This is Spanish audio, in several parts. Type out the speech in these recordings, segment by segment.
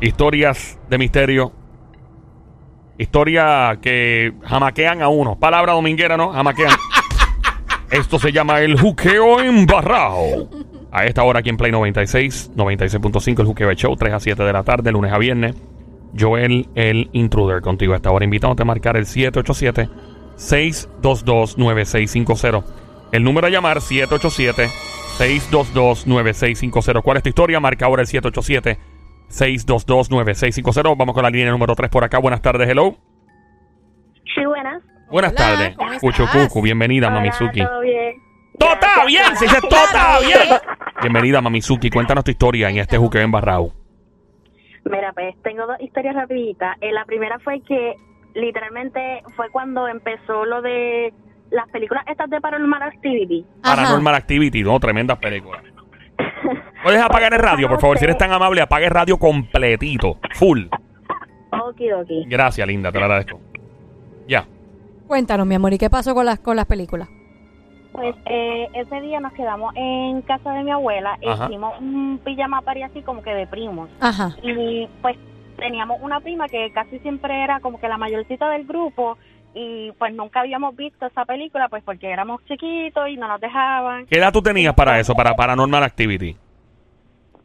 Historias de misterio. Historia que jamaquean a uno. Palabra dominguera, ¿no? Jamaquean. Esto se llama el juqueo embarrado. A esta hora aquí en Play 96, 96.5 el juqueo show, 3 a 7 de la tarde, lunes a viernes. Joel, el intruder, contigo a esta hora. Invitándote a marcar el 787-622-9650. El número a llamar, 787-622-9650. ¿Cuál es tu historia? Marca ahora el 787-622-9650. Vamos con la línea número 3 por acá. Buenas tardes, hello. Sí, buenas. Buenas tardes. ¿cómo estás? Cuchucucu, bienvenida, Hola, Mamizuki. ¿Todo bien? ¡Todo está Gracias. bien! Se dice todo está bien. Bienvenida, Mamizuki. Cuéntanos tu historia en este juqueo embarrado. Mira, pues tengo dos historias rapiditas. Eh, la primera fue que literalmente fue cuando empezó lo de las películas estas de Paranormal Activity. Ajá. Paranormal Activity, no, tremendas películas. ¿Puedes apagar el radio, por favor? Si eres tan amable, apague el radio completito, full. Okidoki. Gracias, linda, te lo agradezco. Ya. Cuéntanos, mi amor, ¿y qué pasó con las, con las películas? Pues eh, ese día nos quedamos en casa de mi abuela e Ajá. hicimos un pijama party así como que de primos. Ajá. Y pues teníamos una prima que casi siempre era como que la mayorcita del grupo y pues nunca habíamos visto esa película pues porque éramos chiquitos y no nos dejaban. ¿Qué edad tú tenías para eso, para Paranormal Activity?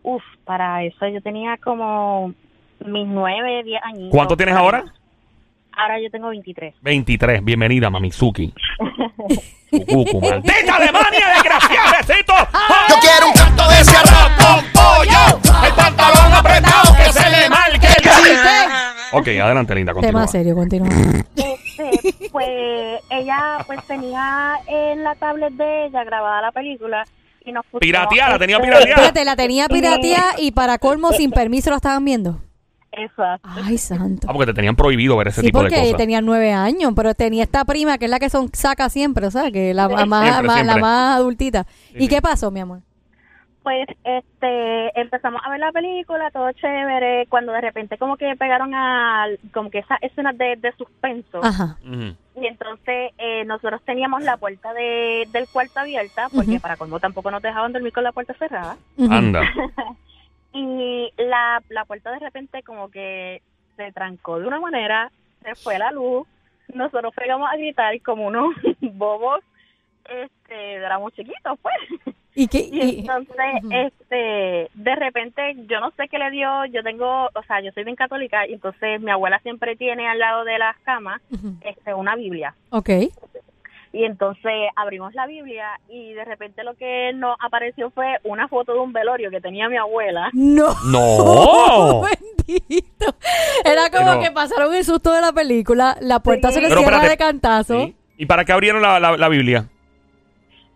Uf, para eso yo tenía como mis nueve, diez años. ¿Cuánto tienes ahora? Ahora yo tengo 23. 23. Bienvenida, Mamizuki. Cucucu, maldita Alemania, desgraciada, besito. Yo quiero un canto de ese arroz con pollo. El pantalón apretado que se le marque el chiste. Ok, adelante, linda, continúa. Tema serio, continúa. Este, pues ella pues tenía en la tablet de ella grabada la película y nos pusimos, Pirateada, tenía este, pirateada. Espérate, la tenía pirateada y para colmo, sin permiso, la estaban viendo. Exacto. Ay, santo. Ah, porque te tenían prohibido ver ese Sí, tipo de porque cosas. tenía nueve años, pero tenía esta prima que es la que son saca siempre, ¿sabes? Que la, la más, Siempre, más- la siempre. más adultita. Sí, ¿Y sí. qué pasó, mi amor? Pues este empezamos a ver la película, todo chévere, cuando de repente como que pegaron a como que esas escenas de, de suspenso. Ajá. Y entonces eh, nosotros teníamos la puerta de, del cuarto abierta, porque para colmo tampoco nos dejaban dormir con la puerta cerrada. Anda. Y la, la puerta de repente como que se trancó de una manera, se fue la luz, nosotros pegamos a gritar como unos bobos, este, éramos chiquitos pues. ¿Y qué? Y entonces, este, de repente, yo no sé qué le dio, yo tengo, o sea, yo soy bien católica, y entonces mi abuela siempre tiene al lado de las camas, este, una Biblia. Ok. Y entonces abrimos la Biblia y de repente lo que nos apareció fue una foto de un velorio que tenía mi abuela. No. ¡No! Bendito. Era como Pero- que pasaron el susto de la película, la puerta Sí. se le cierra espérate. de cantazo. ¿Sí? ¿Y para qué abrieron la, la- la Biblia?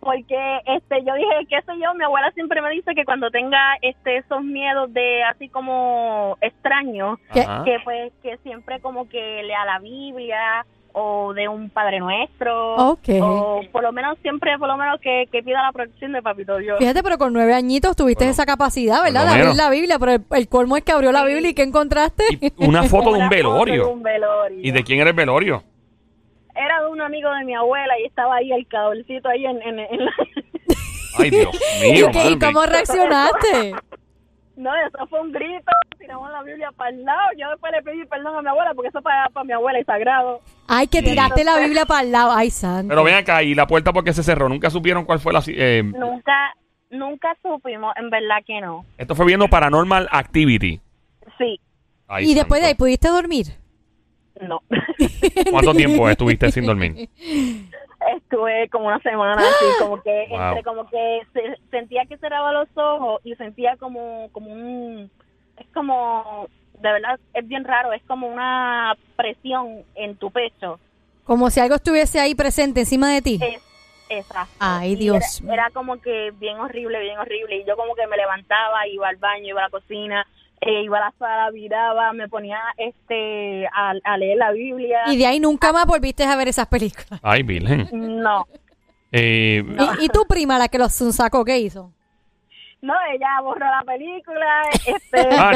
Porque este yo dije, qué sé yo, mi abuela siempre me dice que cuando tenga este esos miedos de así como extraños, que pues que siempre como que lea la Biblia o de un Padre Nuestro Ok. o por lo menos siempre por lo menos que, que pida la protección de Papito Dios. Fíjate, pero con nueve añitos tuviste Bueno, esa capacidad, ¿verdad? De abrir la Biblia, pero el, el colmo es que abrió la Biblia y ¿qué encontraste? Y una foto de un foto de velorio. un velorio. ¿Y de quién era el velorio? Era de un amigo de mi abuela y estaba ahí el cabalcito ahí en, en, en la... Ay, Dios ¿Y, mío, qué- y cómo reaccionaste? No, eso fue un grito, tiramos la Biblia para el lado. Yo después le pedí perdón a mi abuela porque eso para, para mi abuela es sagrado. Ay, que tiraste la Biblia para el lado. Ay, santo. Pero ven acá, ¿y la puerta por qué se cerró? ¿Nunca supieron cuál fue la... eh, Nunca, nunca supimos, en verdad que no. esto fue viendo Paranormal Activity. Sí, Ay, y después de ahí. ¿pudiste dormir? No. ¿Cuánto tiempo estuviste sin dormir? Estuve como una semana así, como que Wow. entre como que se- sentía que cerraba los ojos y sentía como como un es como de verdad es bien raro, es como una presión en tu pecho. Como si algo estuviese ahí presente encima de ti. Es exacto. Ay, Dios Era, era como que bien horrible, bien horrible y yo como que me levantaba, iba al baño, iba a la cocina, eh, iba a la sala, viraba, me ponía este a, a leer la Biblia. Y de ahí nunca más volviste a ver esas películas. Ay, Virgen. No, Eh, ¿Y, y tu prima, la que los sacó, qué hizo? No, ella borró la película, este, Ah,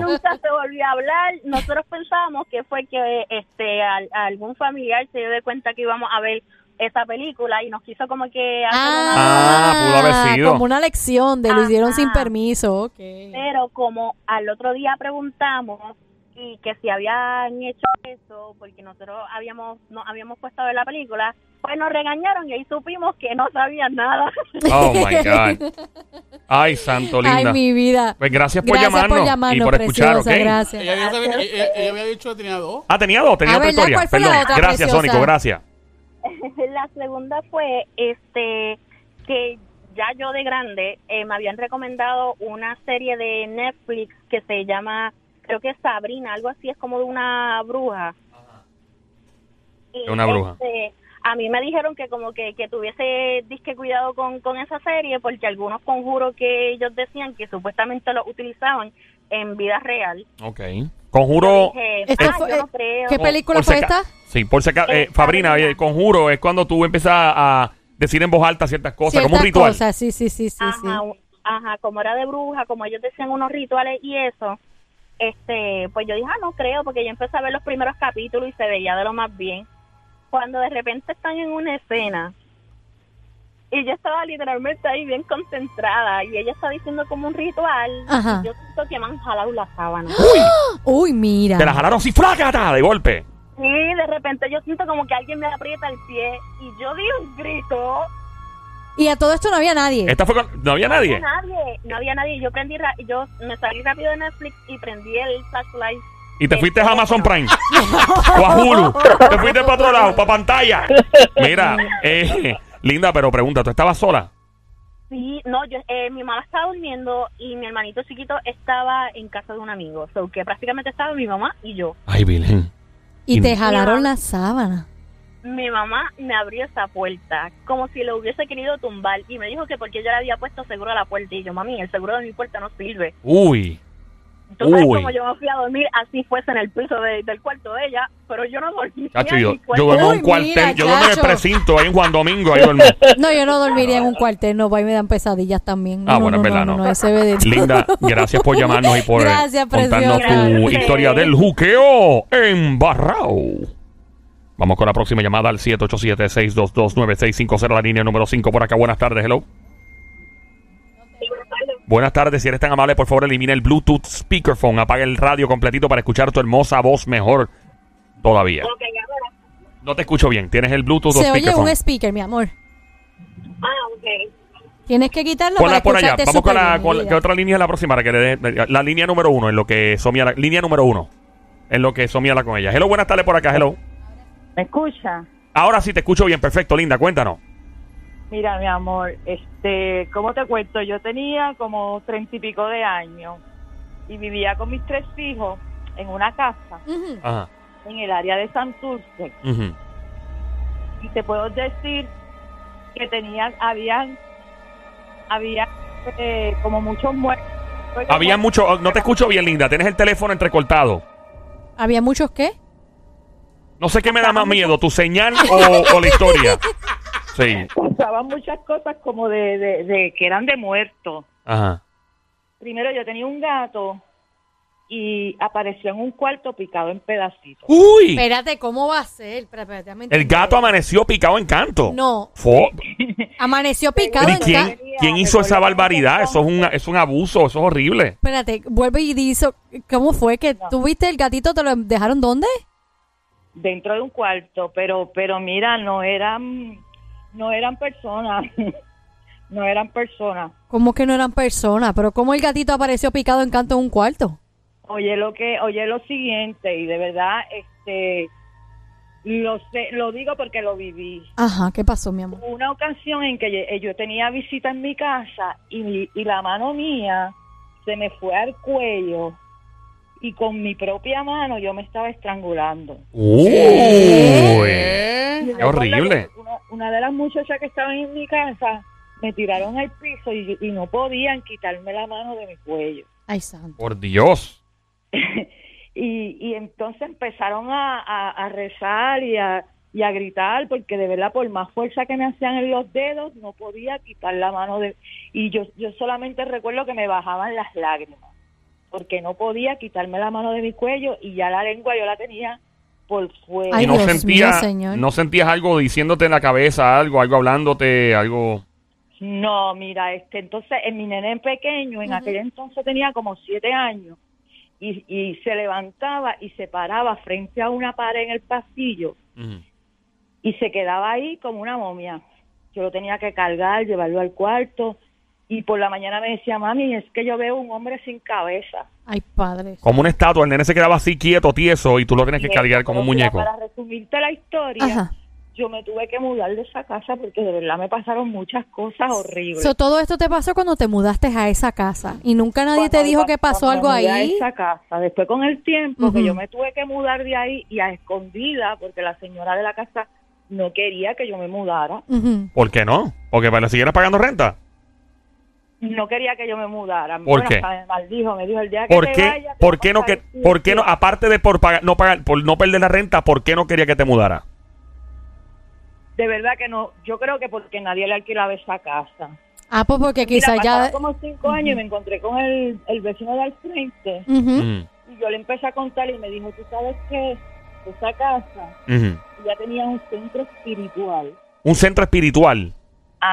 nunca se volvió a hablar. Nosotros pensábamos que fue que este al- algún familiar se dio de cuenta que íbamos a ver esa película y nos quiso como que hacer Ah, pudo haber sido. Como una lección de lo hicieron sin permiso. ok. Pero como al otro día preguntamos y que si habían hecho eso, porque nosotros habíamos no habíamos puesto a ver la película, pues nos regañaron y ahí supimos que no sabían nada. Oh my God. Ay, santo linda. Ay, mi vida. Pues gracias por Gracias llamarnos, por llamarnos, y por escuchar, ¿ok? preciosa, gracias. Ella, ya sabía- ella- ella había dicho que tenía dos. Ah, tenía dos, tenía Ah, otra ¿verdad? historia. ¿Cuál fue la Perdón. otra, gracias, preciosa? Sónico, gracias. la segunda fue este que ya yo de grande eh, me habían recomendado una serie de Netflix que se llama creo que es Sabrina algo así es como de una bruja Y, una bruja. este, a mí me dijeron que como que, que tuviese disque cuidado con, con esa serie porque algunos conjuros que ellos decían que supuestamente lo utilizaban en vida real Ok. Conjuro. Dije, "Ah, fue- yo no creo". ¿Qué película por fue si esta? Sí, por si acaso. Eh, Eh, Fabrina, el conjuro es cuando tú empiezas a decir en voz alta ciertas cosas, como un ritual. cosas, sí, sí, sí, sí. ajá, ajá, como era de bruja, como ellos decían unos rituales y eso, este, pues yo dije, ah, no creo, porque yo empecé a ver los primeros capítulos y se veía de lo más bien. Cuando de repente están en una escena y yo estaba literalmente ahí bien concentrada y ella está diciendo como un ritual, Ajá. y yo siento que me han jalado la sábana. Uy, mira. Te la jalaron así, frágata, de golpe. Y de repente yo siento como que alguien me aprieta el pie y yo di un grito. Y a todo esto no había nadie. Esta fue con- No había No nadie. había nadie, no había nadie. Yo prendí, ra- yo me salí rápido de Netflix y prendí el flashlight. Y te fuiste a Amazon. Prime. o a Hulu. Te fuiste para otro lado, para pantalla. Mira, eh, linda, pero pregunta, ¿tú estabas sola? Sí, no, yo, eh, mi mamá estaba durmiendo y mi hermanito chiquito estaba en casa de un amigo. So que prácticamente estaba mi mamá y yo. Ay, Virgen. Y te jalaron la sábana. Mi mamá me abrió esa puerta como si lo hubiese querido tumbar y me dijo que porque yo le había puesto seguro a la puerta y yo, mami, el seguro de mi puerta no sirve. Uy. Tú sabes Uy. como yo me fui a dormir así fuese en el piso de- del cuarto de ella, pero yo no dormía Chacho, en yo, yo duermo en Uy, un cuartel, mira, yo duermo en el chacho. precinto, ahí en Juan Domingo, ahí duermo. No, yo no dormiría en un cuartel, no, ahí me dan pesadillas también. No, Ah, no, bueno, no, es verdad, no, no. no, ese. Linda, gracias por llamarnos y por eh, Gracias, contarnos preciosa. tu Gracias. historia del juqueo en Barrao. Vamos con la próxima llamada al 787-622-9650, la línea número 5 por acá. Buenas tardes, hello. Buenas tardes, si eres tan amable, por favor elimina el Bluetooth speakerphone, apaga el radio completito para escuchar tu hermosa voz mejor todavía. Ok, ahora. No te escucho bien, tienes el Bluetooth o Se oye speakerphone. un speaker, mi amor. Ah, ok. Tienes que quitarlo Ponla para por allá. Vamos con la, con mi la- vida. ¿qué otra línea es la próxima? Para que le dé- la línea número uno, en lo que Somia, la, línea número uno, en lo que Somia la con ella. Hello, buenas tardes por acá, hello. ¿Me escucha? Ahora sí te escucho bien, perfecto, linda, cuéntanos. Mira, mi amor, este, ¿cómo te cuento? Yo tenía como treinta y pico de años y vivía con mis tres hijos en una casa. Ajá. en el área de Santurce ujú. y te puedo decir que tenían, habían, había eh, como muchos muertos. Había mucho, oh, no te escucho bien, linda, tienes el teléfono entrecortado. ¿Había muchos qué? No sé qué me da más miedo, tu señal o, o la historia. Sí, Pasaban muchas cosas como de, de, de que eran de muertos. ajá. Primero yo tenía un gato y apareció en un cuarto picado en pedacitos. Uy, Espérate, ¿cómo va a ser? Espérate, el gato amaneció picado en canto. No, Fo- amaneció picado Pero ¿y en quién, ca- quién hizo esa barbaridad? Eso es un, es un abuso, eso es horrible. Espérate, vuelve y dice, ¿cómo fue que No. tuviste el gatito? ¿Te lo dejaron dónde? dentro de un cuarto, pero pero mira, no eran no eran personas. no eran personas. ¿Cómo que no eran personas? ¿Pero cómo el gatito apareció picado en canto en un cuarto? Oye lo que oye lo siguiente y de verdad este lo sé, lo digo porque lo viví. Ajá, ¿qué pasó, mi amor? Una ocasión en que yo, yo tenía visita en mi casa y, mi- y la mano mía se me fue al cuello y con mi propia mano yo me estaba estrangulando. Uy, Qué horrible. Una, una de las muchachas que estaban en mi casa me tiraron al piso y, y no podían quitarme la mano de mi cuello. Ay, santo. por Dios. y, y entonces empezaron a, a- a rezar y a, y a gritar porque de verdad por más fuerza que me hacían en los dedos no podía quitar la mano de y yo yo solamente recuerdo que me bajaban las lágrimas porque no podía quitarme la mano de mi cuello y ya la lengua yo la tenía por fuera. Ay, y no Dios sentías, mío, señor. no sentías algo diciéndote en la cabeza, algo, algo hablándote, algo. No, mira, este, entonces en mi nene pequeño, en aquel entonces tenía como siete años, y, y se levantaba y se paraba frente a una pared en el pasillo y se quedaba ahí como una momia. Yo lo tenía que cargar, llevarlo al cuarto, y por la mañana me decía, mami, es que yo veo un hombre sin cabeza. Ay, padre. Como una estatua, el nene se quedaba así quieto, tieso, y tú lo tienes que cargar como un muñeco. Para resumirte la historia, Ajá. yo me tuve que mudar de esa casa porque de verdad me pasaron muchas cosas horribles. So, todo esto te pasó cuando te mudaste a esa casa y nunca nadie Cuando te dijo que pa- pasó algo me mudé a ahí. esa casa. Después con el tiempo que yo me tuve que mudar de ahí y a escondida porque la señora de la casa no quería que yo me mudara. Ujú. ¿Por qué no? Porque para siguieras pagando renta. No quería que yo me mudara. ¿Por Bueno, qué? hasta me maldijo, me dijo el día que ¿Por te qué? ¿Por qué no que, por qué no, aparte de por pagar, no pagar, por no perder la renta, ¿por qué no quería que te mudara? De verdad que no. Yo creo que porque nadie le alquilaba esa casa. Ah, pues porque quizás ya... como cinco años y me encontré con el, el vecino de al frente y yo le empecé a contar y me dijo, tú sabes que esa casa ya tenía un centro espiritual. Un centro espiritual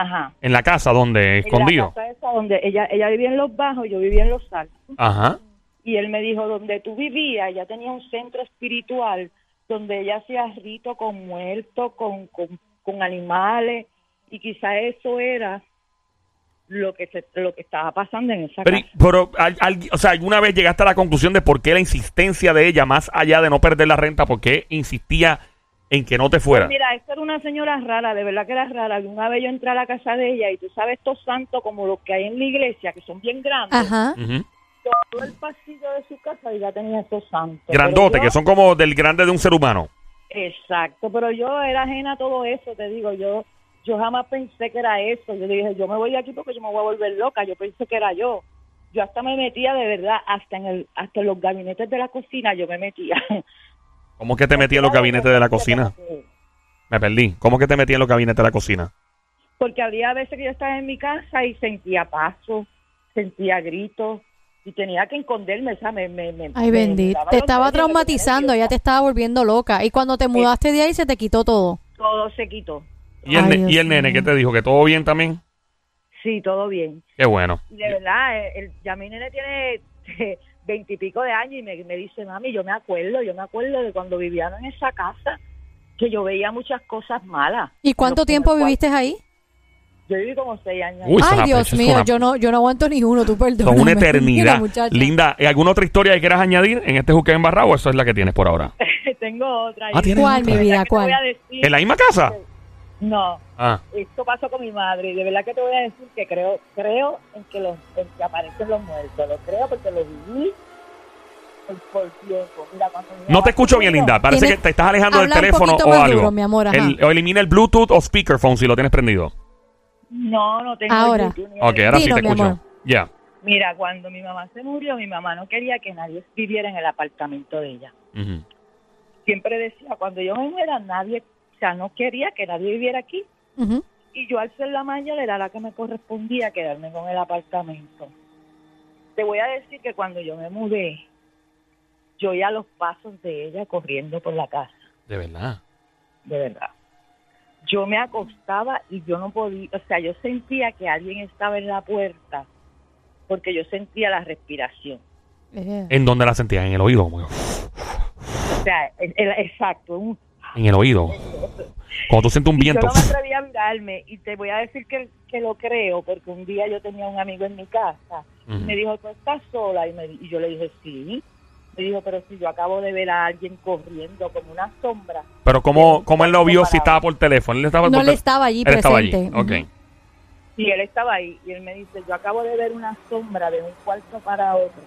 Ajá. en la casa donde En escondido. la casa esa donde ella, ella vivía en los bajos, yo vivía en los altos. Ajá. Y él me dijo, donde tú vivías, ella tenía un centro espiritual donde ella hacía rito con muertos, con, con, con animales, y quizá eso era lo que se, lo que estaba pasando en esa Pero, casa. pero al- al- o sea, ¿alguna vez llegaste a la conclusión de por qué la insistencia de ella, más allá de no perder la renta, por qué insistía en que no te fuera? Pues mira, esta era una señora rara, de verdad que era rara. Y Una vez yo entré a la casa de ella y tú sabes estos santos como los que hay en la iglesia, que son bien grandes. Ajá. Todo el pasillo de su casa ya tenía esos santos. Grandote, yo- que son como del grande de un ser humano. Exacto, pero yo era ajena a todo eso, te digo, yo yo jamás pensé que era eso. Yo dije, yo me voy de aquí porque yo me voy a volver loca. Yo pensé que era yo. Yo hasta me metía de verdad, hasta en el hasta en los gabinetes de la cocina yo me metía. ¿Cómo que te metí en los gabinetes de la cocina? Me perdí. ¿Cómo que te metí en los gabinetes de la cocina? Porque había veces que yo estaba en mi casa y sentía pasos, sentía gritos y tenía que esconderme, ¿sabes? Me, me, me- Ay, bendito. Te estaba traumatizando, ya te estaba volviendo loca. Y cuando te mudaste de ahí se te quitó todo. Todo se quitó. ¿Y el, Ay, ne- Dios y el nene mío. qué te dijo? ¿Que todo bien también? Sí, todo bien. Qué bueno. Y de verdad, el, ya mi nene tiene veintipico de años y me, me dice, mami, yo me acuerdo, yo me acuerdo de cuando vivían en esa casa, que yo veía muchas cosas malas. ¿Y cuánto tiempo viviste ahí? Yo viví como seis años. Uy, Ay, Dios mío, una- yo no, yo no aguanto ni uno, tú perdóname. Son una eternidad. Linda, ¿y ¿alguna otra historia que quieras añadir en este juque embarrado o eso es la que tienes por ahora? Tengo otra. Ah, y- ¿tienes ¿Cuál, otra? mi vida? ¿Verdad que te ¿Cuál? voy a decir? ¿En la misma casa? No, Ah. esto pasó con mi madre y de verdad que te voy a decir que creo creo en que los en que aparecen los muertos. Lo creo porque lo viví por, por tiempo. Mira, No te escucho bien, Linda. Parece que te estás alejando del teléfono o más algo. duro, mi amor, ajá. El- o elimina el Bluetooth o speakerphone si lo tienes prendido. No, no tengo Ahora. Ni Ok, el- ahora sí te escucho. Ya. Mira, cuando mi mamá se murió, mi mamá no quería que nadie viviera en el apartamento de ella. Siempre decía, cuando yo me muera, nadie, no quería que nadie viviera aquí. Y yo al ser la mayor era la que me correspondía quedarme con el apartamento. Te voy a decir que cuando yo me mudé, yo oía los pasos de ella corriendo por la casa, De verdad. de verdad. Yo me acostaba y yo no podía, o sea, yo sentía que alguien estaba en la puerta porque yo sentía la respiración. Eh. ¿En dónde la sentías? En el oído. como- O sea, el- el- exacto, un, En el oído. Cuando tú sientes un Y viento. Yo no me atreví a mirarme y te voy a decir que, que lo creo porque un día yo tenía un amigo en mi casa y Ujú. me dijo, ¿tú estás sola? Y, me, y yo le dije, sí. Me dijo, pero si yo acabo de ver a alguien corriendo como una sombra. Pero ¿cómo, cómo él lo vio si estaba por teléfono? Él estaba No por le tel- estaba allí Él estaba allí. presente. Ok. Ujú. Y él estaba ahí y él me dice, yo acabo de ver una sombra de un cuarto para otro.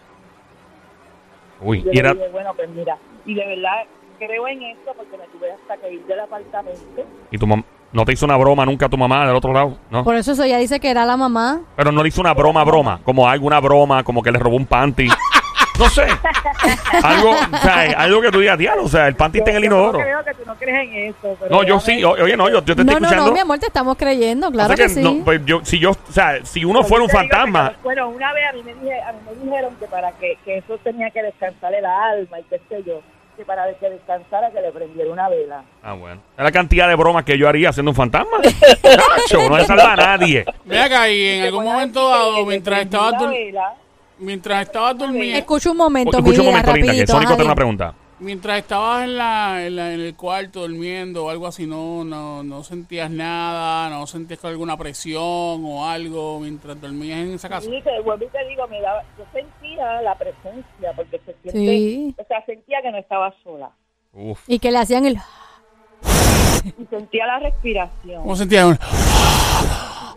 Uy, Yo y le era... dije, bueno, pues mira, y de verdad creo en eso porque me tuve hasta que ir del apartamento. ¿Y tu mam- no te hizo una broma nunca tu mamá del otro lado? ¿No? Por eso eso ella dice que era la mamá. Pero no le hizo una broma, broma. Como alguna broma, como que le robó un panty. No sé. algo, o sea, algo que tú digas, diablo, o sea, el panty está en el Yo- yo inodoro. no creo que tú no crees en eso. pero No, yo sí. o- Oye, no, yo, yo te estoy No, no, escuchando. no, mi amor, te estamos creyendo, claro Así que, sí. no, pues yo, si yo, o sea, si uno fuera un Yo que fantasma, no- bueno, una vez a mí, me dije, a mí me dijeron que para que, que eso tenía que descansar el alma y qué sé yo. Que para que descansara que le prendiera una vela. Ah, bueno. Es la cantidad de bromas que yo haría siendo un fantasma. Nacho, no le salva a nadie. Ve acá y en algún momento dado, mientras estabas la dur- vela, mientras estabas durmiendo, Escucha un momento, Escucha un momento, Linda, que. Sónico tiene una pregunta. mientras estabas en la, en la- en el cuarto durmiendo o algo así, no, no, no sentías nada, no sentías alguna presión o algo mientras dormías en esa casa. Y te vuelvo y te digo, me daba, yo sentía la presencia, porque se siente, Sí. o sea, sentía que no estaba sola. Uf. Y que le hacían el... Y sentía la respiración. ¿Cómo sentías?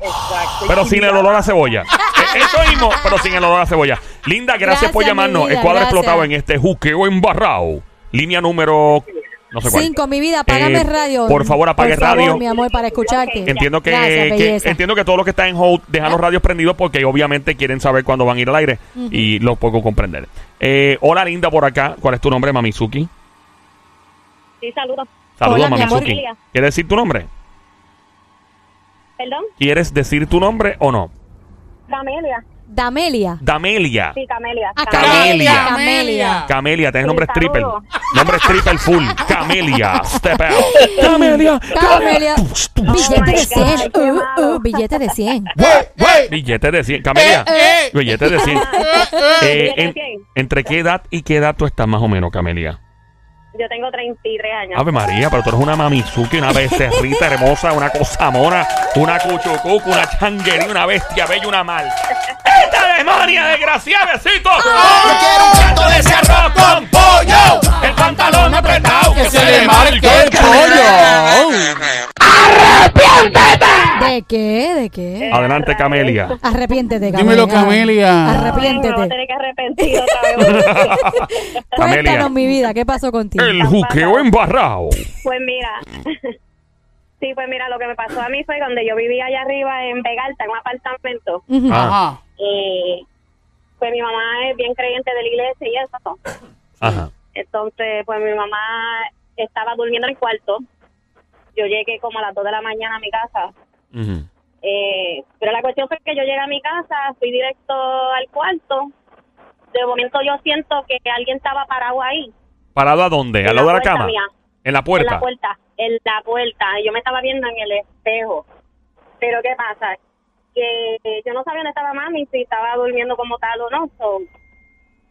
Exacto. Pero sin el olor a cebolla. Eh, Eso mismo, pero sin el olor a cebolla. Linda, gracias, por Gracias, llamarnos. el cuadro gracias. explotado en este juqueo embarrado. Línea número. No sé cuál. Cinco, mi vida, apágame Eh, radio. por favor, apague Por favor, radio. mi amor, para escucharte. Entiendo que, Gracias, que- entiendo que todos los que están en hold dejan los radios prendidos porque obviamente quieren saber cuándo van a ir al aire y lo puedo comprender. Eh, hola Linda por acá. ¿Cuál es tu nombre, Mamizuki? Sí, saludos. Saludos, Hola. Mamizuki. ¿Quieres decir tu nombre? ¿Perdón? ¿Quieres decir tu nombre o no? Camelia. Damelia. Damelia. Sí, Camelia. Ah, Camelia. Camelia. Camelia, tienes Sí, nombre triple. saludos. Nombre triple full. Camelia. Step out. Camelia. Camelia. Billete de 100. God, qué Uh, uh, billete de 100. Billete de 100. Camelia. Eh, Billete de 100. Eh, Billete de en- 100. ¿Entre qué edad y qué edad tú estás más o menos, Camelia? Yo tengo 33 años. Ave María, pero tú eres una mamizuki, una becerrita hermosa, una cosa mona, una cuchucuca, una changuería, una bestia bella, una mal. ¡Esta demonia, desgraciada, besito! Quiero un plato de ese arroz con pollo. El pantalón apretado que se le marque el ¿De qué? ¿De qué? Adelante, Camelia. Arrepiéntete, Camelia. Dímelo, Camelia. Ay, me voy a Arrepiéntete. tener que arrepentir otra vez. Camelia. Cuéntanos, mi vida, ¿qué pasó contigo? El juqueo embarrado. Pues mira, sí, pues mira, lo que me pasó a mí fue cuando yo vivía allá arriba en Vegalta, en un apartamento. Ajá. Y pues mi mamá es bien creyente de la iglesia y eso. Ajá. Entonces, pues mi mamá estaba durmiendo en el cuarto. Yo llegué como a las 2 de la mañana a mi casa. Ujú. Eh, pero la cuestión fue que yo llegué a mi casa, fui directo al cuarto. De momento yo siento que alguien estaba parado ahí. ¿Parado a dónde? En ¿Al lado de la cama? mía. ¿En la En puerta? la puerta, en la puerta. Yo me estaba viendo en el espejo. Pero ¿qué pasa? Que yo no sabía dónde estaba mami, si estaba durmiendo como tal o no. So,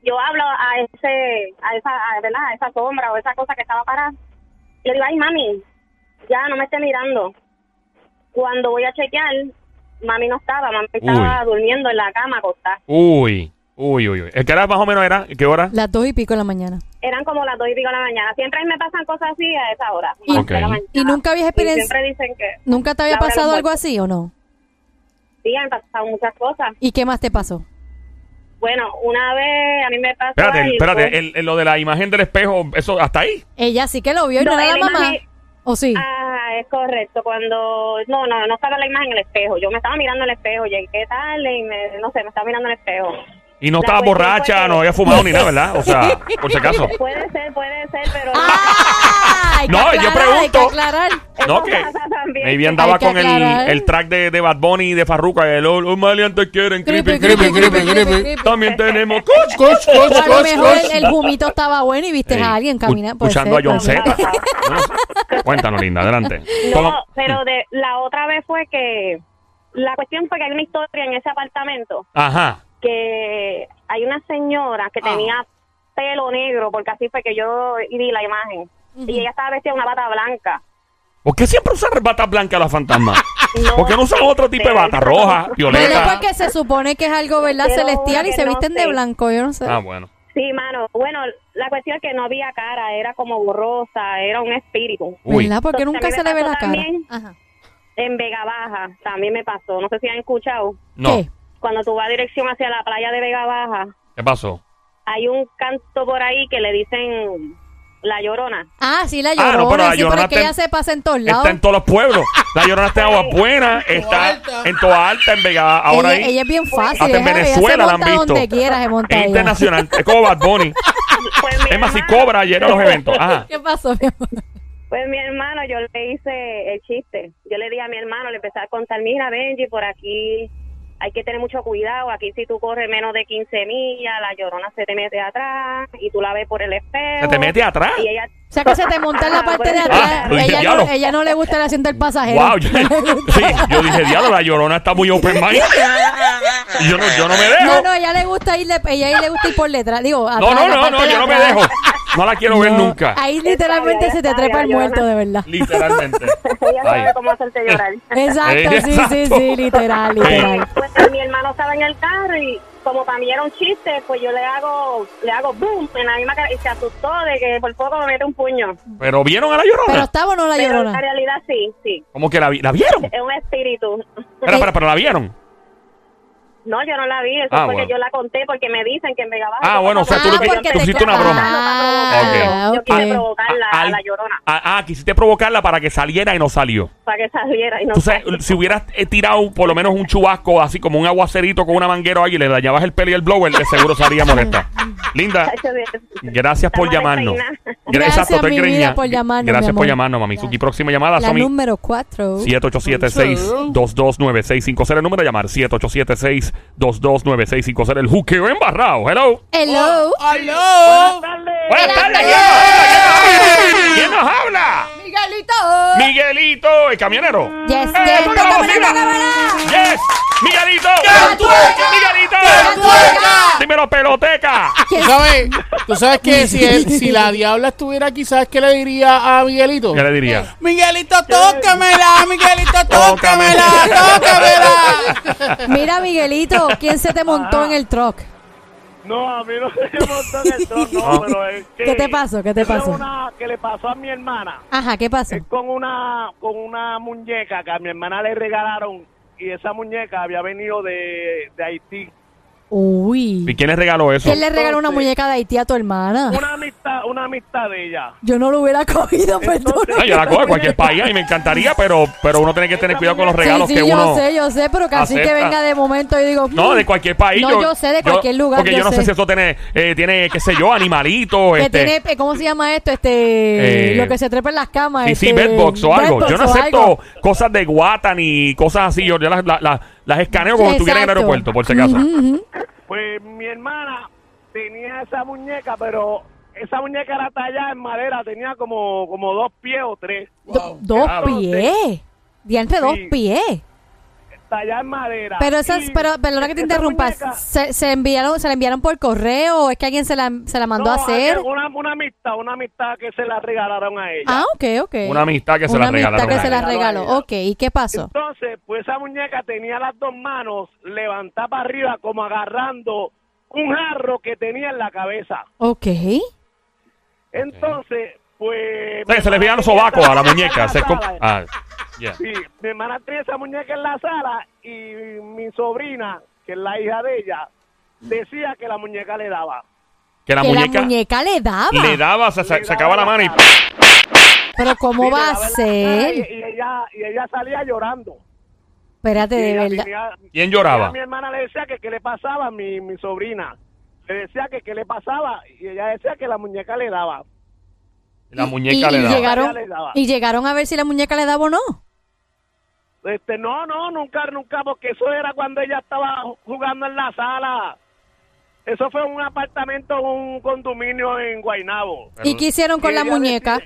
yo hablo a ese, a esa, a, ¿verdad? A esa sombra o esa cosa que estaba parada. Le digo, ay mami, ya no me esté mirando. Cuando voy a chequear, mami no estaba, mami estaba durmiendo en la cama acostada. Uy, uy, uy, uy. ¿El que era más o menos era? ¿Qué hora? Las dos y pico de la mañana. Eran como las dos y pico de la mañana. Siempre me pasan cosas así a esa hora. Y- las dos de la Ok. mañana. ¿Y nunca habías Y experiencia? siempre dicen que ¿Nunca te había pasado algo así o no? Sí, han pasado muchas cosas. ¿Y qué más te pasó? Bueno, una vez a mí me pasó Espérate, algo. espérate. El, el- lo de la imagen del espejo, eso hasta ahí. Ella sí que lo vio y no, No, era la la mamá. imagen- ¿O sí? Ah, es correcto. Cuando... No, no, no estaba la imagen en el espejo. Yo me estaba mirando en el espejo. Llegué tarde y me... No sé, me estaba mirando en el espejo. Y no La estaba cuestión borracha, no había fumado ni nada, ¿verdad? O sea, por si acaso. Puede ser, puede ser, pero... ¡Ah! No, yo aclarar, hay que pregunto. aclarar. No, que maybe andaba con el, el track de, de Bad Bunny y de Farruko. El, "Oh, los maleantes quieren creepy, Creepy, creepy, creepy, creepy, creepy, creepy. creepy. También tenemos coach, Coach, a lo mejor el, el humito estaba bueno y viste a alguien caminando. Escuchando a John Z. Cuéntanos, linda, adelante. ¿Cómo? No, pero de la otra vez fue que... La cuestión fue que hay una historia en ese apartamento Ajá. Que hay una señora que Ah. tenía pelo negro, porque así fue que yo vi la imagen. Y ella estaba vestida de una bata blanca. ¿Por qué siempre usan batas blancas las fantasmas? No ¿Por qué no usan otro tipo de bata? Roja, Bueno, violeta. porque se supone que es algo, ¿verdad? Pero Celestial y se no visten de blanco, yo no sé. Ah, bueno. Sí, mano. Bueno, la cuestión es que no había cara, era como borrosa, era un espíritu. Uy. ¿Verdad? Porque Entonces, nunca se le ve la cara. también. Ajá. En Vega Baja también me pasó, no sé si han escuchado. No. ¿Qué? Cuando tú vas dirección hacia la playa de Vega Baja, ¿Qué pasó? hay un canto por ahí que le dicen La Llorona. Ah, sí, la Ah, llorona. no, pero la sí, pero Llorona es que está ella en- se pasa en todos lados. Está en todos los pueblos. La Llorona está en Agua Buena, está Alta. en Toa Alta, en Vega. Ahora ella, ahí. ella es bien fácil. Hasta en Venezuela se la han visto. donde quiera se monta Es ella. internacional. Es como Bad Bunny. Pues mi Es más, si hermano- cobra, llega a los eventos. Ajá. ¿Qué pasó, mi amor? Pues mi hermano, yo le hice el chiste. Yo le di a mi hermano, le empecé a contar, mira, Benji, por aquí hay que tener mucho cuidado. Aquí si tú corres menos de 15 millas, la llorona se te mete atrás y tú la ves por el espejo. ¿Se te mete atrás? Y ella, O sea que se te monta en la parte de Ah, atrás. pues, ella, no, ella no le gusta el asiento del pasajero. Wow, yo, sí, yo dije, diablo, la llorona está muy open mind. Yo no, yo no me dejo. No, no, ella le gusta ir, de- ella le gusta ir por detrás. Digo, atrás, No, no, no, no, yo no me dejo. No la quiero ver nunca. Ahí literalmente se te trepa el muerto, de verdad. Literalmente. ella Ay. sabe cómo hacerte llorar. Exacto, sí, sí, exacto. sí, literal, literal. Pues mi hermano estaba en el carro y como para mí era un chiste, pues yo le hago, le hago boom en la misma cara y se asustó de que por poco me mete un puño. Pero vieron a la Pero llorona. estaba o no la Pero en la llorona. realidad sí, sí, ¿Cómo que la, vi- la vieron? es un espíritu. Espera, espera, pero la vieron. No, yo no la vi, eso Ah, fue bueno. que yo la conté porque me dicen que en Vega Baja. Ah, bueno, o sea, tú porque tú te hiciste una broma. Ah, Yo quise provocarla a Al- la llorona Ah, ah, quisiste provocarla para que saliera y no salió. para que saliera y no Tú sabes, si hubieras eh, tirado por lo menos un chubasco así como un aguacerito con una manguera ahí y le dañabas el pelo y el blower, de seguro sería molesta. Linda, gracias por llamarnos. Gracias, mi vida, por llamarnos, Gracias por llamarnos, mami. Suki, próxima llamada, La Somi. número 4. 787-622-9650. El número a llamar, 787-622-9650. El juqueo embarrado. Hello. Hello. ¡Aló! Buenas tardes. ¿Quién Miguelito. El camionero. Yes, ¡Eh, yes. mira! tócamela. Yes, Miguelito. ¡Cantueca! Miguelito. ¡Cantueca! Dímelo, peloteca. ¿Tú sabes, tú sabes que si, si la diabla estuviera aquí, ¿sabes qué le diría a Miguelito? ¿Qué le diría? Miguelito, tócamela, Miguelito, tócamela, tócamela. Mira, Miguelito, ¿quién se te montó en el truck? No, a mí no se me montó en el trono, no, pero es que... ¿Qué te pasó? ¿Qué te pasó? una que le pasó a mi hermana. Ajá, ¿qué pasó? Es con una, con una muñeca que a mi hermana le regalaron y esa muñeca había venido de, de Haití. Uy. ¿Y quién le regaló eso? ¿Quién le regaló una Entonces- muñeca de Haití a tu hermana? Una amistad, una amistad de ella. Yo no lo hubiera cogido, perdón. Entonces- No, yo la cojo de cualquier país y me encantaría, pero, pero uno tiene que tener cuidado con los regalos sí, sí, que yo uno. sé, yo sé, pero casi que acepta. venga de momento y digo... No, mm, de cualquier país. No, yo sé, de cualquier lugar, Porque yo, no sé si eso tiene, eh, tiene qué sé yo, animalitos. Que este, tiene, eh, ¿cómo se llama esto? Este, Eh, lo que se trepa en las camas. Sí, sí, este, bedbox o algo. bedbugs Yo no o acepto algo. cosas de guata ni cosas así. Yo, yo las, las- las- las escaneo como si estuviera en el Exacto. aeropuerto, por si acaso. Ujú, ujú. Pues mi hermana tenía esa muñeca, pero esa muñeca era tallada en madera, tenía como, como dos pies o tres. Do- dos Claro. pies. Diante dos Sí. pies. Tallada en madera. Pero esas, Y pero, perdona que te esa interrumpa. muñeca- ¿Se, se enviaron, ¿Se la enviaron por correo o es que alguien se la, se la mandó a hacer? Una, una amistad, una amistad que se la regalaron a ella. Ah, ok, ok. Una amistad que se Una la regalaron amistad que se la regaló. Ok, ¿y qué pasó? Entonces, pues esa muñeca tenía las dos manos levantadas para arriba como agarrando un jarro que tenía en la cabeza. Ok. Entonces, pues... O sea, que se le veían los sobacos a la muñeca. se ah, yeah. Sí, mi hermana tenía esa muñeca en la sala y mi sobrina, que es la hija de ella, decía que la muñeca le daba. Que la que muñeca la muñeca le daba. le daba, se, se- Le sacaba la daba mano y. Pero ¿cómo Sí, va a la ser? Y, y ella, y ella salía llorando. Espérate, Y de verdad. tenía- ¿Quién lloraba? mi hermana le decía que qué le pasaba a mi, mi sobrina. Le decía que qué le pasaba y ella decía que la muñeca le daba. La muñeca y, le y daba. llegaron, Ella le daba. y llegaron a ver si la muñeca le daba o no. Este, no, no, nunca, nunca, porque eso era cuando ella estaba jugando en la sala. Eso fue un apartamento, un condominio en Guaynabo. Pero- ¿Y qué hicieron con Y la muñeca?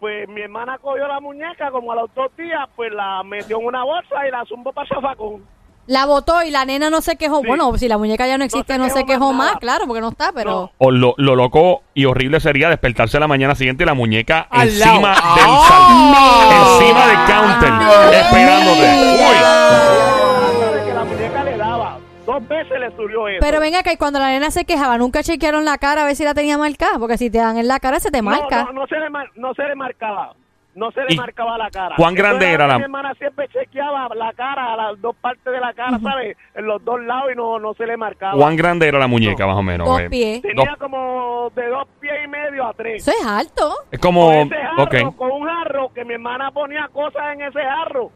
pues mi hermana cogió la muñeca como a los dos días, pues la metió en una bolsa y la zumbó para el zafacón. La botó y la nena no se quejó. Sí. Bueno, si la muñeca ya no existe, se no, se quejó más más, claro, porque no está, pero... No. O lo, lo loco y horrible sería despertarse la mañana siguiente y la muñeca Al encima lado. del sal- encima del counter, Dios esperándote. Uy. De que la muñeca le daba. Dos veces le subió eso. Pero venga que cuando la nena se quejaba, nunca chequearon la cara a ver si la tenía marcada, porque si te dan en la cara se te no, marca. no, no se le, mar- no se le marcaba. No se ¿Y le marcaba la cara. cuán grande era la- Mi hermana siempre chequeaba la cara, las dos partes de la cara, ¿sabes? En los dos lados y no, no se le marcaba. ¿Cuán grande era la muñeca, más o menos? Dos eh? pies. Tenía dos- como de dos pies y medio a tres. Eso es alto. Es como. Con ese jarro, Ok. con un jarro que mi hermana ponía cosas en ese jarro.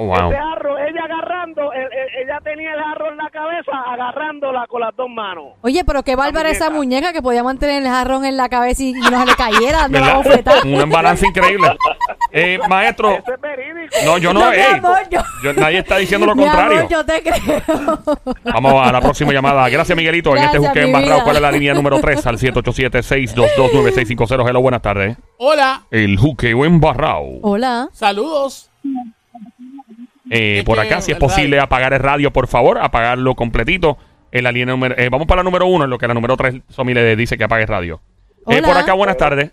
Oh, wow. Ese jarro, ella agarrando, el- el- ella tenía el jarro en la cabeza, agarrándola con las dos manos. Oye, pero qué bárbara esa muñeca. que podía mantener el jarrón en la cabeza y, y no se le cayera dando la bofetada. Un balance increíble. Eh, maestro, Eso es verídico. No, yo no, No, mi ey. amor, yo- Yo- nadie está diciendo lo amor, contrario. yo te creo. Vamos a la próxima llamada. Gracias, Miguelito. en este Gracias, Juque mi Embarrado. ¿Cuál es la línea número 3? Al 787-622-9650. Hello, buenas tardes. Hola, El Juqueo Embarrado. Hola. saludos. Eh, por acá, si es posible, radio. apagar el radio, por favor. Apagarlo completito. En la línea número... eh, vamos para la número 1, en lo que la número 3, Somi le dice que apague el radio. Eh, por acá, buenas tardes.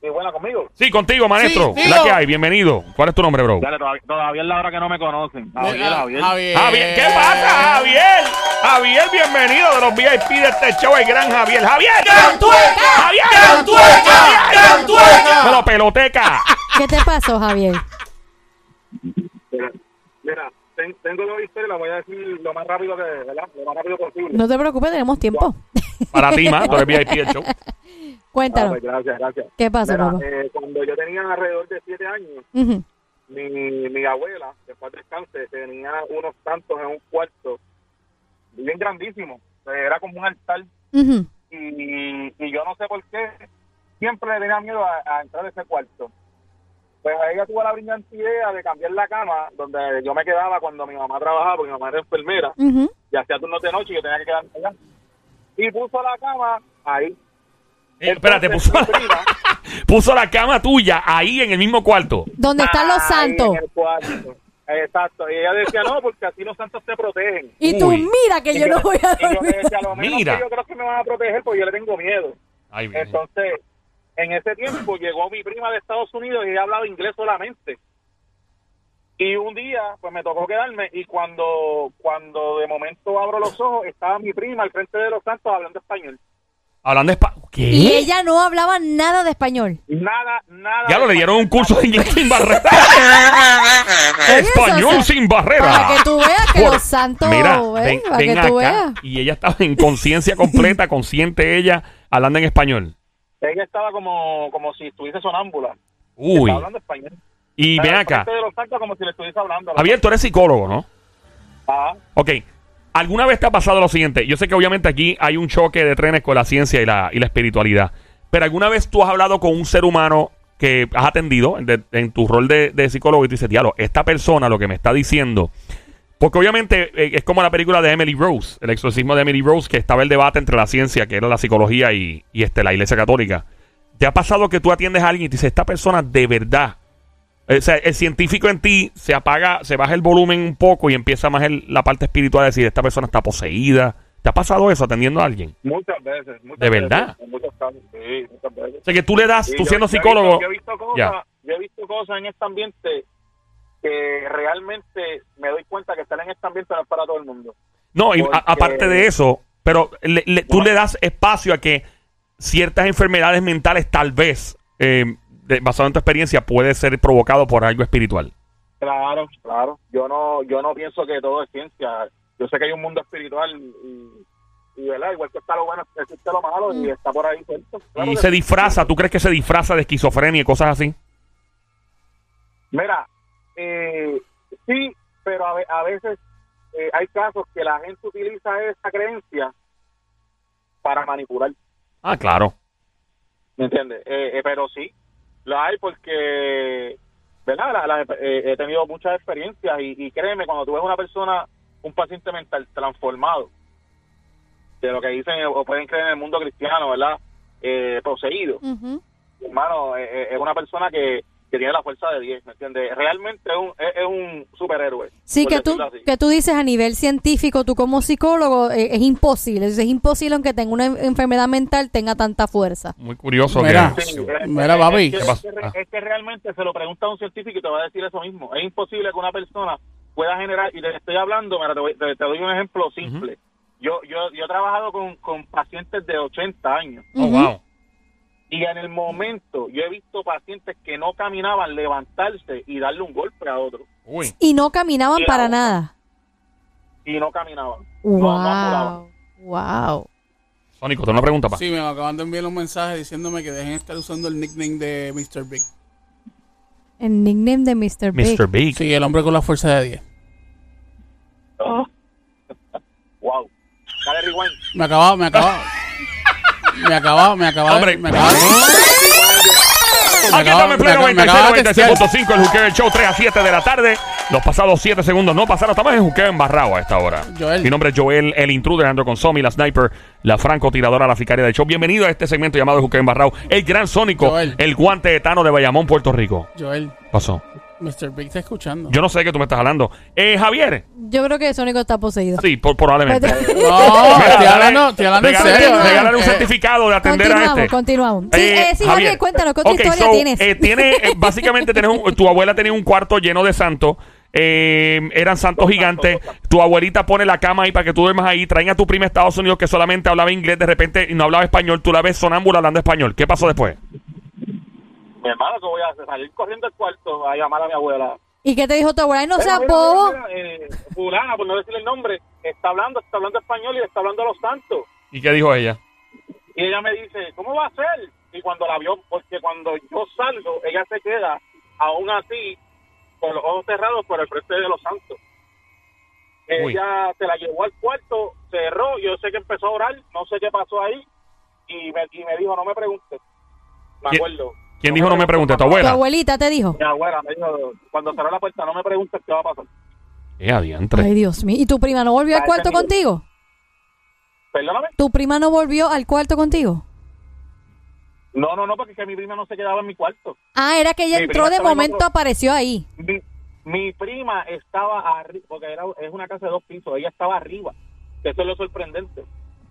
Sí, buena conmigo. Sí, contigo, maestro. Sí, la que hay. Bienvenido. ¿Cuál es tu nombre, bro? Dale, todavía, todavía es la hora que no me conocen. Javier, Ah, Javier. Javier. Javier, ¿qué pasa, Javier? Javier, bienvenido de los VIP de este show, el gran Javier. Javier. Javier. ¡Cantueca! Me lo peloteca. ¿Qué te pasó, Javier? Mira, mira, ten- tengo dos historias, las voy a decir lo más rápido que, ¿verdad? Lo más rápido posible. No te preocupes, tenemos tiempo. Para ti, ma, tú eres VIP del show. Ah, Cuéntanos. pues, gracias, gracias. ¿Qué papá? eh, cuando yo tenía alrededor de siete años, mi, mi abuela, después del cáncer, tenía unos santos en un cuarto bien grandísimo. Era como un altar y, y yo no sé por qué siempre le tenía miedo a, a entrar a ese cuarto. Pues a ella tuvo la brillante idea de cambiar la cama donde yo me quedaba cuando mi mamá trabajaba, porque mi mamá era enfermera y hacía turnos de noche y yo tenía que quedarme allá. Y puso la cama ahí. Eh, espérate, puso, mi prima, puso la cama tuya ahí en el mismo cuarto. ¿Dónde están los ahí santos? en el cuarto. Exacto. Y ella decía, no, porque así los santos te protegen. Y tú, Uy. mira que yo no voy a Y yo le dormir. decía, lo menos Mira. que yo creo que me van a proteger porque yo le tengo miedo. Ay. Entonces, en ese tiempo llegó mi prima de Estados Unidos y ella hablaba inglés solamente. Y un día, pues me tocó quedarme y cuando cuando de momento abro los ojos, estaba mi prima al frente de los santos hablando español. Hablando. ¿Qué? Y ella no hablaba nada de español. Nada, nada. Ya lo le dieron un español. curso de inglés sin barrera. Español eso- sin barrera. Para que tú veas que Por- los santos, Mira, ven, para ven que tú acá. veas. Y ella estaba en conciencia completa, consciente ella, hablando en español. Ella estaba como, como si estuviese sonámbula. Uy. Estaba hablando español. Y ven acá. de los santos como si le estuviese hablando. Javier, tú eres psicólogo, ¿no? Ah, Ok. ¿Alguna vez te ha pasado lo siguiente? Yo sé que obviamente aquí hay un choque de trenes con la ciencia y la, y la espiritualidad. Pero ¿alguna vez tú has hablado con un ser humano que has atendido de- en tu rol de, de psicólogo y te dices, diablo, esta persona lo que me está diciendo... Porque obviamente eh, es como la película de Emily Rose, el exorcismo de Emily Rose, que estaba el debate entre la ciencia, que era la psicología, y, y este, la iglesia católica. ¿Te ha pasado que tú atiendes a alguien y te dices, esta persona de verdad o sea, el científico en ti se apaga, se baja el volumen un poco y empieza más el- la parte espiritual a decir, esta persona está poseída. ¿Te ha pasado eso atendiendo a alguien? muchas veces. Muchas ¿De verdad? sí, muchas veces. O sea, que tú le das, Sí, tú yo- siendo yo he psicólogo... visto- Yo he, visto cosas, Ya. yo he visto cosas en este ambiente que realmente me doy cuenta que estar en este ambiente no es para todo el mundo. No, y a- porque- aparte de eso, pero le- le- tú le das espacio a que ciertas enfermedades mentales tal vez, eh, basado en tu experiencia, puede ser provocado por algo espiritual. Claro, claro. Yo no, yo no pienso que todo es ciencia. Yo sé que hay un mundo espiritual y, y ¿verdad? igual que está lo bueno, existe lo malo y está por ahí. Claro y se sí. disfraza, ¿tú crees que se disfraza de esquizofrenia y cosas así? Mira, eh, sí, pero a, ve- a veces eh, hay casos que la gente utiliza esa creencia para manipular. Ah, claro. ¿Me entiendes? Eh, eh, pero sí, lo hay porque, ¿verdad? La- la- eh, he tenido muchas experiencias y, y créeme, cuando tú ves una persona, un paciente mental transformado, de lo que dicen o pueden creer en el mundo cristiano, ¿verdad? Eh, poseído, Ujú. hermano, eh, eh, es una persona que, que tiene la fuerza de 10, ¿me entiendes? Realmente es un, es, es un superhéroe. Sí, que tú, así. que tú dices a nivel científico, tú como psicólogo, eh, es imposible. Es imposible aunque tenga una en- enfermedad mental, tenga tanta fuerza. Muy curioso Mira. que... Sí, Mira, es- papi. Es que, ¿Qué pasa? es que es que realmente se lo pregunta a un científico y te va a decir eso mismo. Es imposible que una persona pueda generar, y te estoy hablando, mira, te, voy- te- te doy un ejemplo simple. Yo, yo, yo he trabajado con, con pacientes de 80 años Oh, wow. Y en el momento yo he visto pacientes que no caminaban levantarse y darle un golpe a otro Uy. Y no caminaban Y para otra. nada. y no caminaban. No, no ambulaban. Wow. Wow. Sónico, tengo una pregunta para. Sí, me acaban de enviar un mensaje diciéndome que dejen de estar usando el nickname de Mr. Big. El nickname de Mr. Big. Mr. Big. Sí, el hombre con la fuerza de 10. Wow. Dale rewind. Me acaba, me acaba. Me acaba, me acaba. Hombre. me acaba de- Aquí estamos en 96, 96.5, el Juqueo del Show, 3 a 7 de la tarde. Los pasados 7 segundos no pasaron. Estamos en Juqueo embarrado a esta hora. Joel. Mi nombre es Joel, el intruder, ando con Somi, la sniper, la francotiradora, la sicaria del show. Bienvenido a este segmento llamado Juqueo embarrado. El gran sónico, Joel. el guante etano de Bayamón, Puerto Rico. Joel, Pasó. Mr. Big está escuchando. Yo no sé de qué tú me estás hablando. Eh, Javier. Yo creo que Sónico está poseído. Sí, por- probablemente. No, Mira, estoy hablando, estoy hablando en regálale- serio. regálale un Eh, certificado de atender a Continuamos, este. continuamos. Sí, eh, sí, Javier, cuéntanos, ¿qué otra Ok, historia so, tienes? eh, tiene, eh, básicamente, tenés un- tu abuela tenía un cuarto lleno de santos. eh, eran santos gigantes. Tu abuelita pone la cama ahí para que tú duermas ahí. Traen a tu prima a Estados Unidos que solamente hablaba inglés de repente y no hablaba español. Tú la ves sonámbula hablando español. ¿Qué pasó después? Mi hermano, que voy a hacer? Salir corriendo al cuarto a llamar a mi abuela. ¿Y qué te dijo tu abuela? Ay, no seas bobo. mira, eh, fulana, por no decirle el nombre, está hablando, está hablando español y está hablando a los santos. ¿Y qué dijo ella? Y ella me dice, ¿cómo va a ser? Y cuando la vio, porque cuando yo salgo, ella se queda aún así, con los ojos cerrados por el frente de los santos. Uy. Ella se la llevó al cuarto, cerró, yo sé que empezó a orar, no sé qué pasó ahí, y me, y me dijo, no me preguntes. Me ¿Quién- acuerdo. ¿Quién dijo no me pregunte? ¿Tu Tu abuela? abuelita te dijo. Mi abuela me dijo, cuando cerró la puerta, no me preguntes qué va a pasar. Eh, adiantre. Ay, Dios mío. ¿Y tu prima no volvió al cuarto contigo? Perdóname. ¿Tu prima no volvió al cuarto contigo? No, no, no, porque es que mi prima no se quedaba en mi cuarto. Ah, era que ella Mi entró prima de estaba en momento, otro- apareció ahí. Mi, mi prima estaba arriba, porque era, es una casa de dos pisos, ella estaba arriba. Eso es lo sorprendente.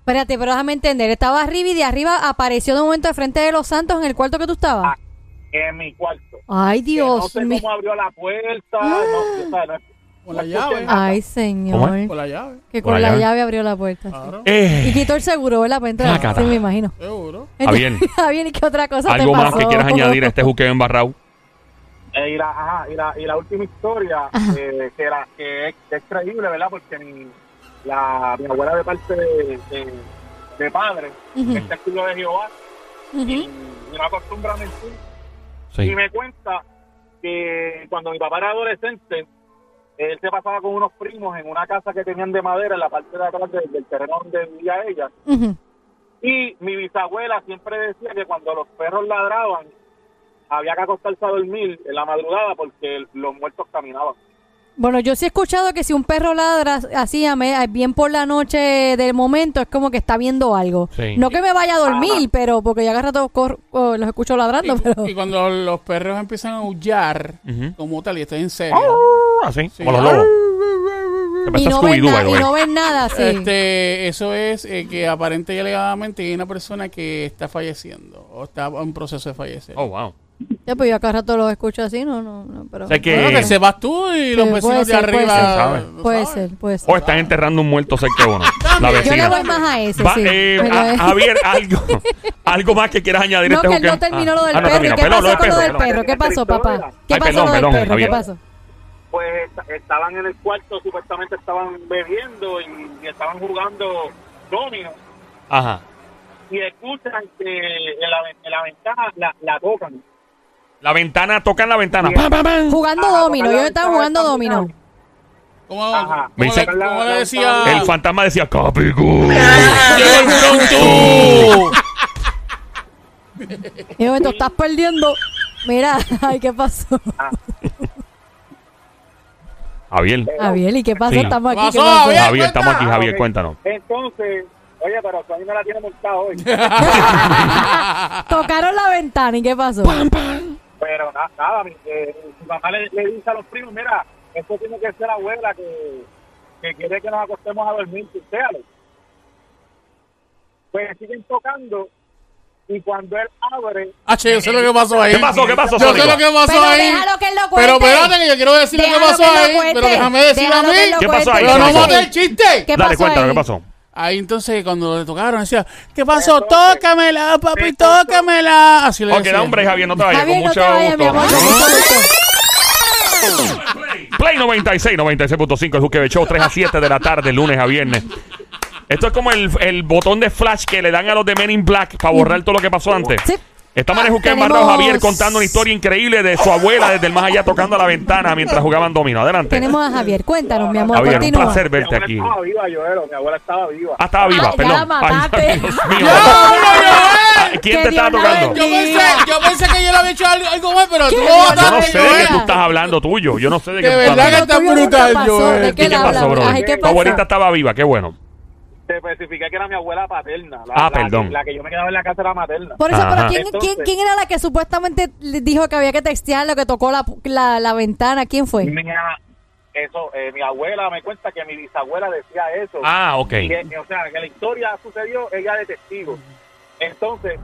Espérate, pero déjame entender. Estaba arriba y de arriba apareció de momento de frente de los santos en el cuarto que tú estabas. Ah, En mi cuarto. Ay, Que no Dios sé mío. cómo abrió la puerta. No, o sea, no- Con la no llave. Ay, ¿Cómo señor. Con la llave. Que Con con la la llave. llave abrió la puerta. sí. Eh, Y quitó el seguro, ¿verdad? Para entrar. Ah. Sí, me imagino. Seguro. Javier. Javier, ¿y qué otra cosa ¿Algo te más que quieras añadir a este juqueo embarrado? Eh, y, la, ajá, y, la, y la última historia, eh, que, era, que, es, es creíble, ¿verdad? Porque mi, la, mi abuela de parte de, de, de padre Ujú. es testigo de Jehová Ujú. y, y no acostumbra a mentir. Sí. Y me cuenta que cuando mi papá era adolescente, él se pasaba con unos primos en una casa que tenían de madera en la parte de atrás del, del terreno donde vivía ella. Y mi bisabuela siempre decía que cuando los perros ladraban, había que acostarse a dormir en la madrugada porque los muertos caminaban. Bueno, yo sí he escuchado que si un perro ladra así a me- bien por la noche del momento, es como que está viendo algo. Sí. No que me vaya a dormir, pero porque ya cada rato cor- oh, los escucho ladrando, pero... Y, y cuando los perros empiezan a aullar, como tal, y estoy en serio. Así, Sí. como los lobos. Se Y no, ven Scooby-Doo, na- by the y no ven nada, sí. Este, eso es eh, que aparente y alegadamente hay una persona que está falleciendo o está en proceso de fallecer. Oh, wow. Ya, pues yo a cada rato los escucho así, no, no, no, pero... O sea que- Bueno, que se vas tú y los vecinos puede de ser, puede arriba. ser. ¿no Puede sabes? ser, puede ser. O están enterrando un muerto cerca de uno. La Yo le vecina. voy más a ese, Va, sí. eh, Pero a- Javier, algo, algo más que quieras añadir a No, este que él no terminó Ah, lo del ah, no perro. ¿Y terminó. qué pasó con lo del perro? ¿Qué pasó, papá? ¿Qué Ay, pasó perdón, lo del perdón, perro? ¿Qué pasó? Pues est- estaban en el cuarto, supuestamente estaban bebiendo y, y estaban jugando domino Ajá. y escuchan que en la, ven- en la ventana la, la tocan. La ventana, tocan la ventana. ¡Pam, pam, pam! Jugando Ah, domino, estaban ventana, jugando domino. ¿Cómo, Ajá. cómo Me le, dice- cómo le decía? El fantasma decía, Capicú. ¡Llegó el! Y de momento, estás perdiendo. Mira, ay, ¿qué pasó? Javier. Javier, ¿y qué pasó? Sí. Estamos aquí. ¿Qué ¿qué pasó? Javier? Javier, estamos aquí, Ah, Javier, ok. cuéntanos. Entonces, oye, pero Sony me la tiene montada hoy. Tocaron la ventana, ¿y qué pasó? Pero nada, nada mi, eh, mi mamá le, le dice a los primos, mira, esto tiene que ser abuela que, que quiere que nos acostemos a dormir, séalo. Pues siguen tocando y cuando él abre, Ah, che, yo sé lo que pasó ahí. ¿Qué pasó? ¿Qué pasó, Yo sé lo que pasó Pero ahí. déjalo que él lo cuente. Pero espérate, que yo quiero decir lo que pasó que él lo ahí. cuente. Pero déjame decir a Déjalo mí. lo ¿Qué pasó ahí? Pero no pasó? mate el chiste. ¿Qué Dale, pasó cuéntanos, ahí? ¿qué pasó? Ahí entonces cuando le tocaron decía, ¿qué pasó? Entonces- Tócamela, papi, tócamela. Así le Ok, decía. da hombre, Javier, no te vayas. Javier, con no te mucho vayas, mi gusto. amor, con mucho gusto. Play 96, 96.5, el Juqueo Show, 3 a 7 de la tarde, lunes a viernes. Esto es como el, el botón de flash que le dan a los de Men in Black para borrar todo lo que pasó antes. Sí. Estamos en el Tenemos- Embarrado Javier contando una historia increíble de su abuela desde el más allá tocando la ventana mientras jugaban domino. Adelante. Tenemos a Javier. Cuéntanos, mi amor, Javier, un continúa. placer mi verte abuela aquí. estaba viva, Joelo, mi abuela estaba viva. Ah, estaba viva, Ah, perdón. mataste. Ay, Dios mío. ¡Diablo, ¿Quién te estaba tocando? Yo pensé, yo pensé que yo le había hecho algo, algo mal, pero tú lo Yo no sé de qué Joel. tú estás hablando tuyo. Yo no sé de qué De tú estás verdad que está brutal. Joel. ¿De ¿Y qué pasó, habla? bro? Ay, ¿qué Tu abuelita estaba viva, qué bueno. Te especifiqué que era mi abuela paterna. La, Ah, la- perdón. La que yo me quedaba en la casa era materna. Por eso, Ajá. pero ¿quién, Entonces- quién, quién era la que supuestamente le dijo que había que textear lo que tocó la, la, la ventana? ¿Quién fue? Mi, eso, eh, mi abuela me cuenta que mi bisabuela decía eso. Ah, ok. Que- o sea, que la historia sucedió ella de testigo. Entonces,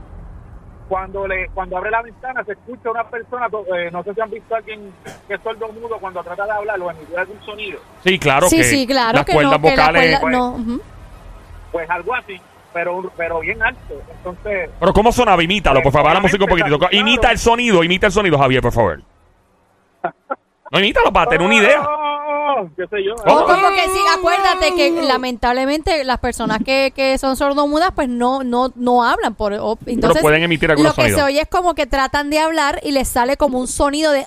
cuando le cuando abre la ventana se escucha una persona, eh, no sé si han visto a alguien que es sordo mudo cuando trata de hablar o emitir algún sonido. Sí, claro sí, que sí, claro las que cuerdas no, que la vocales... no, ujú. Pues algo así, pero pero bien alto. Entonces, Pero ¿cómo sonaba? Imítalo, por favor. La música un poquitito. Claro. Imita el sonido, imita el sonido, Javier, por favor. No, imítalo para tener una idea. ¡Oh! ¿Qué sé yo? Oh. O como que sí, acuérdate que lamentablemente las personas que, que son sordomudas pues no no no hablan por entonces pueden emitir algunos lo que sonidos. se oye es como que tratan de hablar y les sale como un sonido de.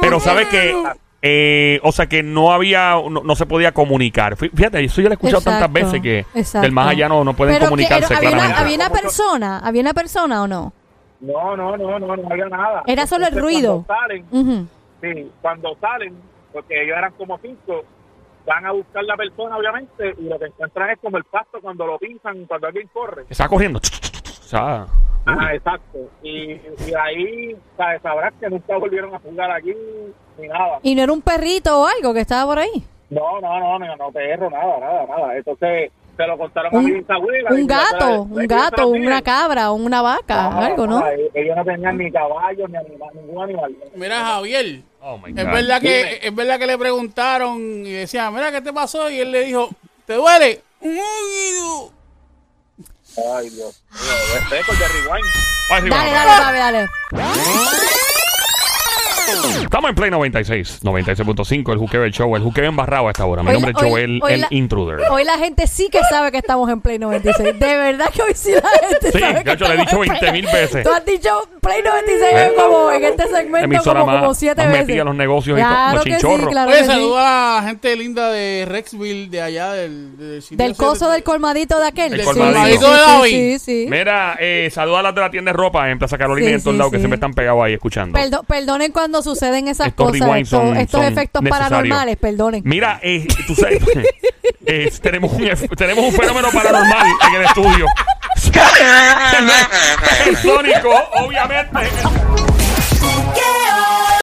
Pero sabe que, eh, o sea, que no había, no, no se podía comunicar. Fí- Fíjate, eso yo lo he escuchado tantas veces que exacto. del más allá no, no pueden Pero que comunicarse era- había, una, había una persona, había una persona o no? No, no, no, no, no había nada. Era solo el Entonces, ruido. Cuando salen, sí, cuando salen, porque ellos eran como cinco, van a buscar la persona, obviamente, y lo que encuentran es como el pasto cuando lo pintan, cuando alguien corre. Está corriendo. O sea, Ah, exacto. Y, y ahí sabrás que nunca volvieron a jugar aquí ni nada. Y no era un perrito o algo que estaba por ahí. No, no, no, no, no, perro, nada, nada, nada. Entonces se lo contaron a Un- mi bisabuela. Un gato, un gato, una cabra, una vaca, algo, ¿no? ellos- Ellos no tenían ni caballos, ni animal, ningún animal. Mira, Javier. oh my Es God. verdad que es verdad que le preguntaron y decían, mira, ¿qué te pasó? Y él le dijo, ¿te duele? "Mm, Ay, Dios mío, es récord de rewind. Ay, sí, Dale, dale, dale, dale. Estamos en Play 96, 96.5, el Juqueo el Show, el Juqueo embarrado a esta hora. Mi Hoy nombre es Joel, hoy el la- intruder. Hoy la gente sí que sabe que estamos en Play 96. De verdad que hoy sí la gente Sí, sabe que gacho, le he dicho en 20 mil veces. Tú has dicho Play 96 Eh, como en este segmento emisora como, más- como siete más veces. los negocios y claro como que sí, claro Oye, sí. saluda a la gente linda de Rexville, de allá, del, del, Del coso de- del colmadito de aquel. El Sí, colmadito sí, de sí, David. Sí, sí. Mira, eh, saluda a las de la tienda de ropa en Plaza Carolina Sí, y en todos sí, lados que sí. siempre están pegados ahí escuchando. Perdo- perdonen cuando suceden esas cosas, estos, efectos paranormales, perdonen. Mira, eh, tú sabes, eh, tenemos, un, tenemos un fenómeno paranormal en el estudio.